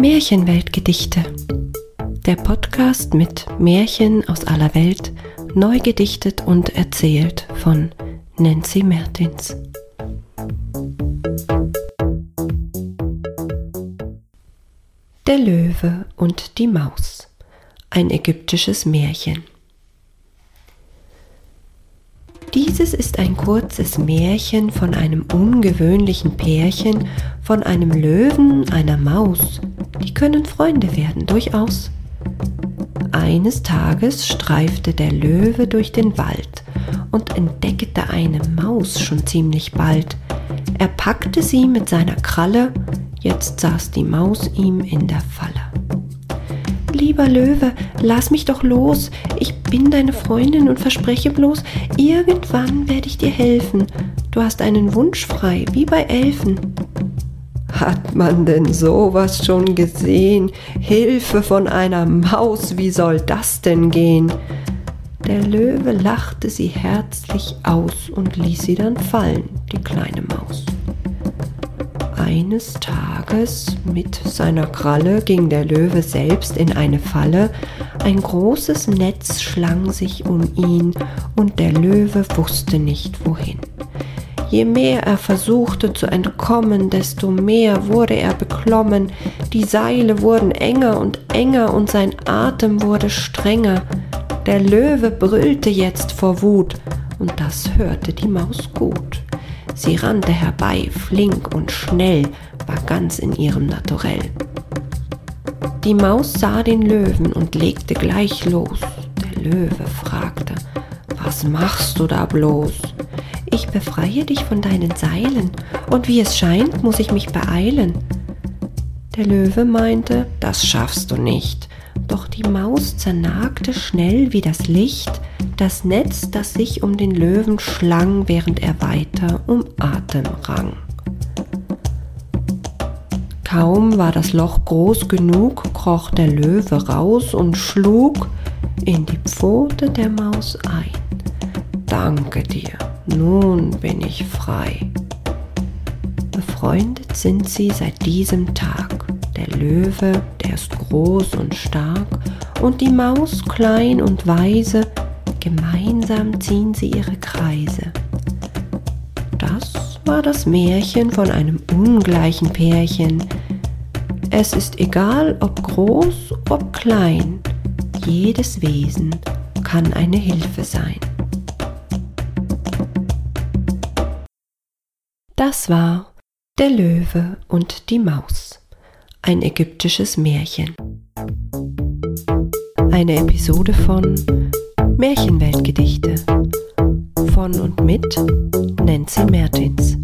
Märchenweltgedichte. Der Podcast mit Märchen aus aller Welt, neu gedichtet und erzählt von Nancy Mertins. Der Löwe und die Maus. Ein ägyptisches Märchen. Dieses ist ein kurzes Märchen von einem ungewöhnlichen Pärchen, von einem Löwen, einer Maus. Die können Freunde werden, durchaus. Eines Tages streifte der Löwe durch den Wald und entdeckte eine Maus schon ziemlich bald. Er packte sie mit seiner Kralle, jetzt saß die Maus ihm in der Falle. Lieber Löwe, lass mich doch los. Ich bin deine Freundin und verspreche bloß, irgendwann werde ich dir helfen. Du hast einen Wunsch frei, wie bei Elfen. Hat man denn sowas schon gesehen? Hilfe von einer Maus, wie soll das denn gehen? Der Löwe lachte sie herzlich aus und ließ sie dann fallen, die kleine Maus. Eines Tages mit seiner Kralle ging der Löwe selbst in eine Falle, ein großes Netz schlang sich um ihn, und der Löwe wusste nicht wohin. Je mehr er versuchte zu entkommen, desto mehr wurde er beklommen, die Seile wurden enger und enger und sein Atem wurde strenger. Der Löwe brüllte jetzt vor Wut, und das hörte die Maus gut. Sie rannte herbei, flink und schnell, war ganz in ihrem Naturell. Die Maus sah den Löwen und legte gleich los. Der Löwe fragte, was machst du da bloß? Ich befreie dich von deinen Seilen, und wie es scheint, muss ich mich beeilen. Der Löwe meinte, das schaffst du nicht, doch die Maus zernagte schnell wie das Licht das Netz, das sich um den Löwen schlang, während er weiter um Atem rang. Kaum war das Loch groß genug, kroch der Löwe raus und schlug in die Pfote der Maus ein. Danke dir, nun bin ich frei. Befreundet sind sie seit diesem Tag. Der Löwe, der ist groß und stark, und die Maus klein und weise, Gemeinsam ziehen sie ihre Kreise. Das war das Märchen von einem ungleichen Pärchen. Es ist egal, ob groß, ob klein, jedes Wesen kann eine Hilfe sein. Das war Der Löwe und die Maus, ein ägyptisches Märchen. Eine Episode von Märchenweltgedichte von und mit Nancy Mertins.